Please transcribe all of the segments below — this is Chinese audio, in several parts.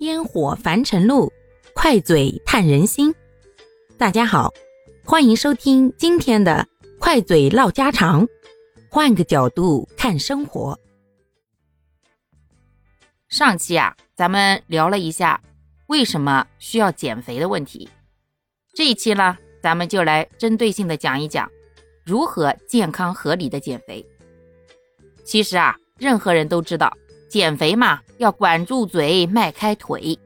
烟火凡尘路，快嘴探人心。大家好，欢迎收听今天的快嘴唠家常，换个角度看生活。上期啊，咱们聊了一下为什么需要减肥的问题。这一期呢，咱们就来针对性的讲一讲如何健康合理的减肥。其实啊，任何人都知道。减肥嘛，要管住嘴，迈开腿。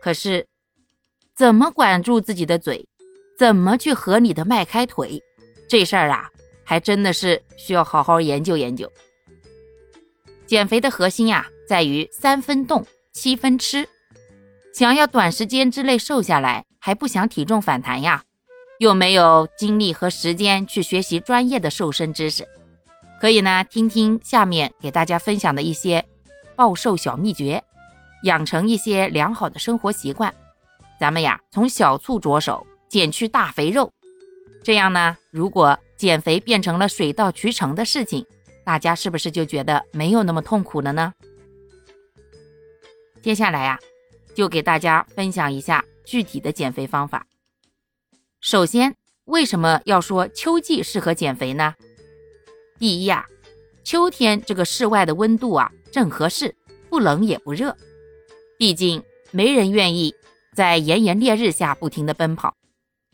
可是，怎么管住自己的嘴，怎么去合理的迈开腿，这事儿啊，还真的是需要好好研究研究。减肥的核心呀，在于三分动，七分吃。想要短时间之内瘦下来，还不想体重反弹呀，又没有精力和时间去学习专业的瘦身知识。可以呢，听听下面给大家分享的一些暴瘦小秘诀，养成一些良好的生活习惯。咱们呀，从小醋着手，减去大肥肉。这样呢，如果减肥变成了水到渠成的事情，大家是不是就觉得没有那么痛苦了呢？接下来呀，就给大家分享一下具体的减肥方法。首先，为什么要说秋季适合减肥呢？第一呀，秋天这个室外的温度啊正合适，不冷也不热。毕竟没人愿意在炎炎烈日下不停的奔跑，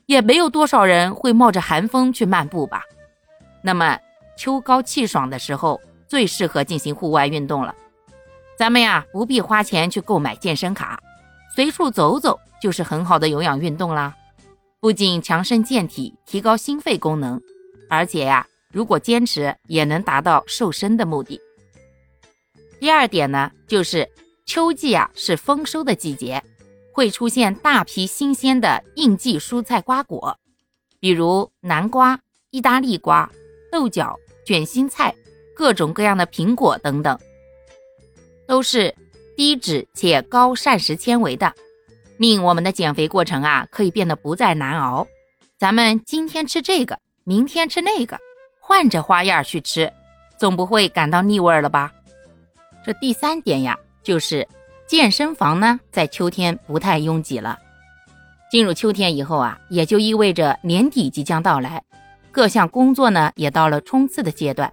也没有多少人会冒着寒风去漫步吧。那么秋高气爽的时候，最适合进行户外运动了。咱们呀不必花钱去购买健身卡，随处走走就是很好的有氧运动啦。不仅强身健体，提高心肺功能，而且呀。如果坚持，也能达到瘦身的目的。第二点呢，就是秋季啊是丰收的季节，会出现大批新鲜的应季蔬菜瓜果，比如南瓜、意大利瓜、豆角、卷心菜、各种各样的苹果等等，都是低脂且高膳食纤维的，令我们的减肥过程啊可以变得不再难熬。咱们今天吃这个，明天吃那个。换着花样去吃，总不会感到腻味了吧？这第三点呀，就是健身房呢，在秋天不太拥挤了。进入秋天以后啊，也就意味着年底即将到来，各项工作呢也到了冲刺的阶段，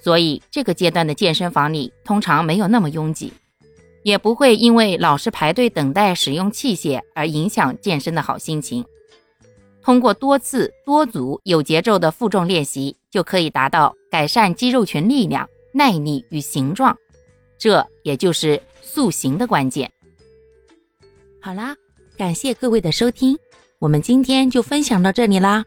所以这个阶段的健身房里通常没有那么拥挤，也不会因为老是排队等待使用器械而影响健身的好心情。通过多次多组有节奏的负重练习，就可以达到改善肌肉群力量、耐力与形状，这也就是塑形的关键。好啦，感谢各位的收听，我们今天就分享到这里啦。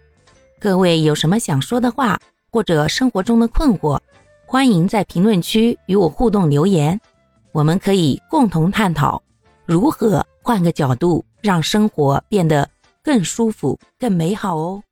各位有什么想说的话，或者生活中的困惑，欢迎在评论区与我互动留言，我们可以共同探讨如何换个角度让生活变得。更舒服，更美好哦。